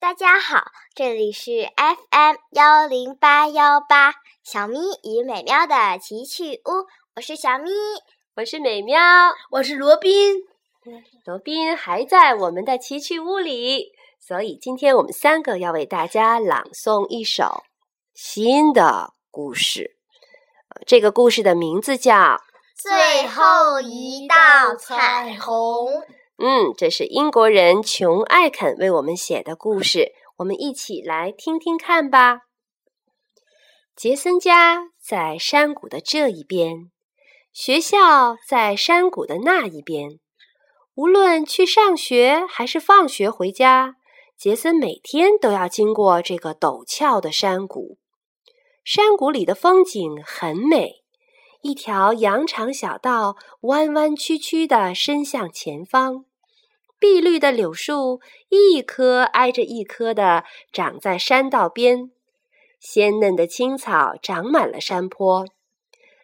大家好，这里是 FM 幺零八幺八小咪与美妙的奇趣屋，我是小咪，我是美妙，我是罗宾。罗宾还在我们的奇趣屋里，所以今天我们三个要为大家朗诵一首新的故事。这个故事的名字叫《最后一道彩虹》。嗯，这是英国人琼·艾肯为我们写的故事，我们一起来听听看吧。杰森家在山谷的这一边，学校在山谷的那一边。无论去上学还是放学回家，杰森每天都要经过这个陡峭的山谷。山谷里的风景很美，一条羊肠小道弯弯曲曲地伸向前方。碧绿的柳树一棵挨着一棵的长在山道边，鲜嫩的青草长满了山坡。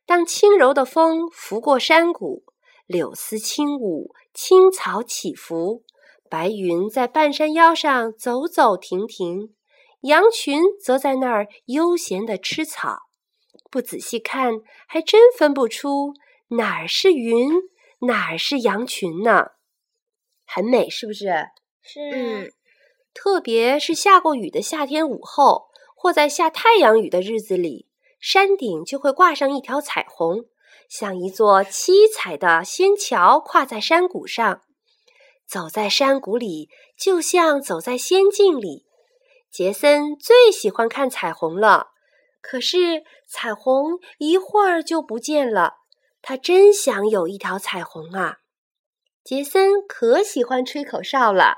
当轻柔的风拂过山谷，柳丝轻舞，青草起伏，白云在半山腰上走走停停，羊群则在那儿悠闲地吃草。不仔细看，还真分不出哪儿是云，哪儿是羊群呢。很美，是不是？是。嗯，特别是下过雨的夏天午后，或在下太阳雨的日子里，山顶就会挂上一条彩虹，像一座七彩的仙桥跨在山谷上。走在山谷里，就像走在仙境里。杰森最喜欢看彩虹了，可是彩虹一会儿就不见了。他真想有一条彩虹啊！杰森可喜欢吹口哨了，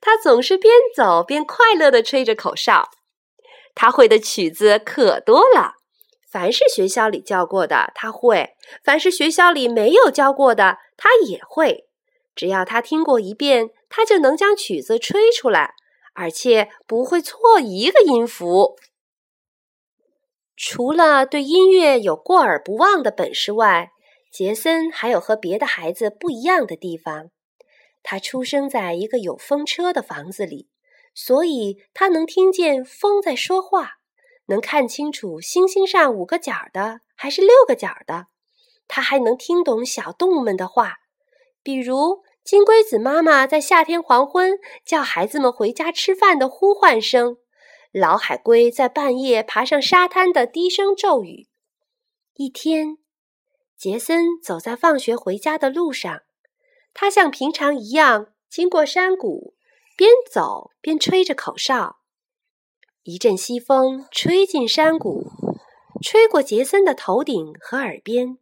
他总是边走边快乐地吹着口哨。他会的曲子可多了，凡是学校里教过的他会，凡是学校里没有教过的他也会。只要他听过一遍，他就能将曲子吹出来，而且不会错一个音符。除了对音乐有过耳不忘的本事外，杰森还有和别的孩子不一样的地方，他出生在一个有风车的房子里，所以他能听见风在说话，能看清楚星星上五个角的还是六个角的。他还能听懂小动物们的话，比如金龟子妈妈在夏天黄昏叫孩子们回家吃饭的呼唤声，老海龟在半夜爬上沙滩的低声咒语。一天。杰森走在放学回家的路上，他像平常一样经过山谷，边走边吹着口哨。一阵西风吹进山谷，吹过杰森的头顶和耳边。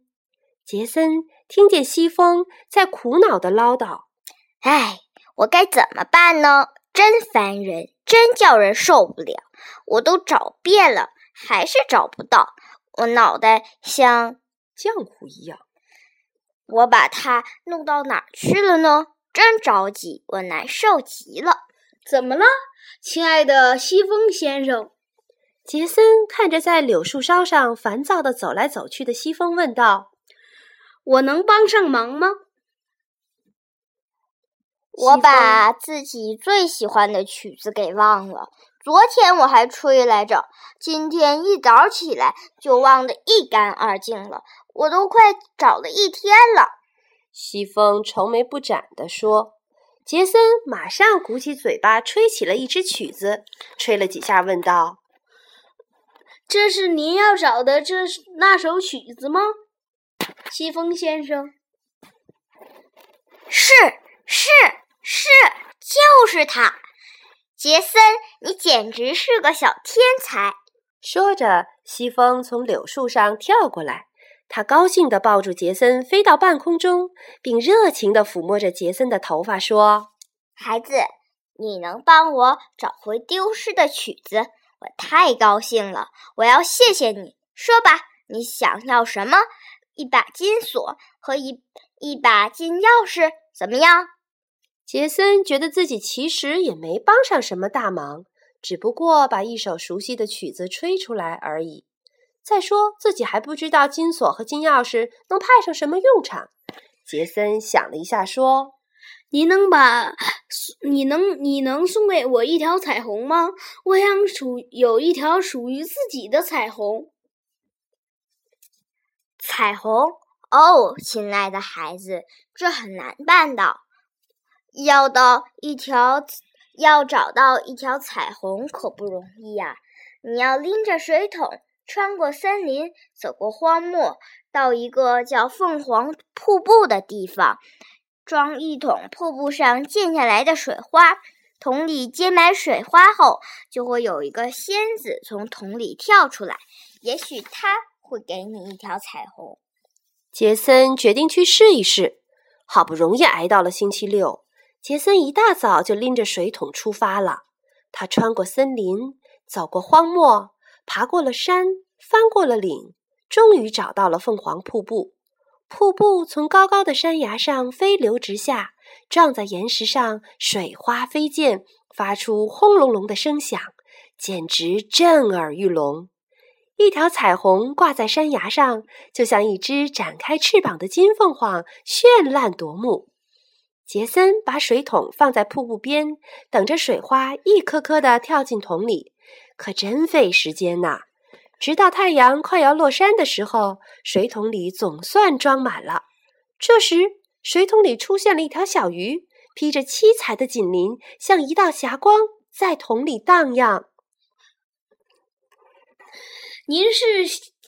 杰森听见西风在苦恼的唠叨：“哎，我该怎么办呢？真烦人，真叫人受不了！我都找遍了，还是找不到。我脑袋像……”浆糊一样，我把它弄到哪儿去了呢？真着急，我难受极了。怎么了，亲爱的西风先生？杰森看着在柳树梢上烦躁的走来走去的西风，问道：“我能帮上忙吗？”我把自己最喜欢的曲子给忘了。昨天我还吹来着，今天一早起来就忘得一干二净了。我都快找了一天了。西风愁眉不展地说：“杰森马上鼓起嘴巴，吹起了一支曲子，吹了几下，问道：‘这是您要找的这那首曲子吗，西风先生？’是是是，就是他。杰森，你简直是个小天才。”说着，西风从柳树上跳过来。他高兴地抱住杰森，飞到半空中，并热情地抚摸着杰森的头发，说：“孩子，你能帮我找回丢失的曲子，我太高兴了！我要谢谢你。说吧，你想要什么？一把金锁和一一把金钥匙，怎么样？”杰森觉得自己其实也没帮上什么大忙，只不过把一首熟悉的曲子吹出来而已。再说，自己还不知道金锁和金钥匙能派上什么用场。杰森想了一下，说：“你能把，你能你能送给我一条彩虹吗？我想属有一条属于自己的彩虹。彩虹哦，亲爱的孩子，这很难办到。要到一条，要找到一条彩虹可不容易呀。你要拎着水桶，穿过森林，走过荒漠，到一个叫凤凰瀑布的地方。装一桶瀑布上溅下来的水花，桶里接满水花后，就会有一个仙子从桶里跳出来。也许他会给你一条彩虹。杰森决定去试一试。好不容易挨到了星期六，杰森一大早就拎着水桶出发了。他穿过森林，走过荒漠，爬过了山，翻过了岭，终于找到了凤凰瀑布。瀑布从高高的山崖上飞流直下，撞在岩石上，水花飞溅，发出轰隆隆的声响，简直震耳欲聋。一条彩虹挂在山崖上，就像一只展开翅膀的金凤凰，绚烂夺目。杰森把水桶放在瀑布边，等着水花一颗颗地跳进桶里，可真费时间呐。直到太阳快要落山的时候，水桶里总算装满了。这时，水桶里出现了一条小鱼，披着七彩的锦鳞，像一道霞光，在桶里荡漾。您是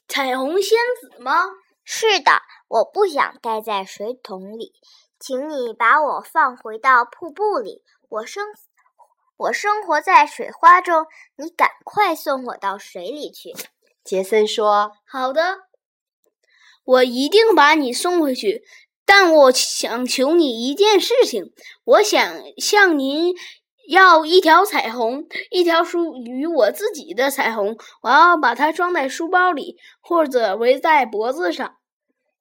彩虹仙子吗？是的，我不想待在水桶里，请你把我放回到瀑布里。我生我生活在水花中，你赶快送我到水里去。杰森说：“好的，我一定把你送回去。但我想求你一件事情，我想向您要一条彩虹，一条属于我自己的彩虹。我要把它装在书包里，或者围在脖子上。”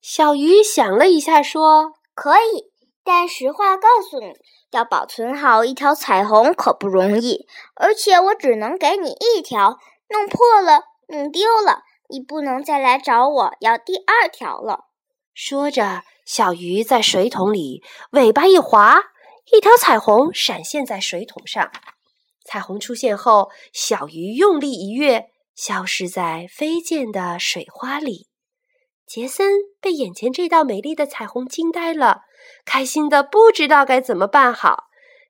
小鱼想了一下，说：“可以，但实话告诉你，要保存好一条彩虹可不容易，而且我只能给你一条，弄破了。”弄丢了，你不能再来找我要第二条了。说着，小鱼在水桶里尾巴一划，一条彩虹闪现在水桶上。彩虹出现后，小鱼用力一跃，消失在飞溅的水花里。杰森被眼前这道美丽的彩虹惊呆了，开心的不知道该怎么办好。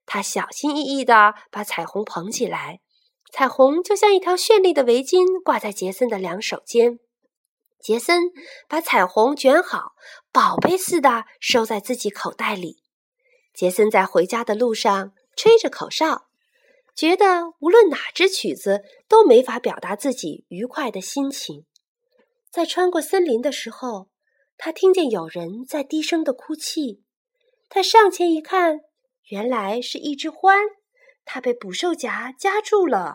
他小心翼翼地把彩虹捧起来。彩虹就像一条绚丽的围巾，挂在杰森的两手间。杰森把彩虹卷好，宝贝似的收在自己口袋里。杰森在回家的路上吹着口哨，觉得无论哪支曲子都没法表达自己愉快的心情。在穿过森林的时候，他听见有人在低声的哭泣。他上前一看，原来是一只獾。它被捕兽夹夹住了。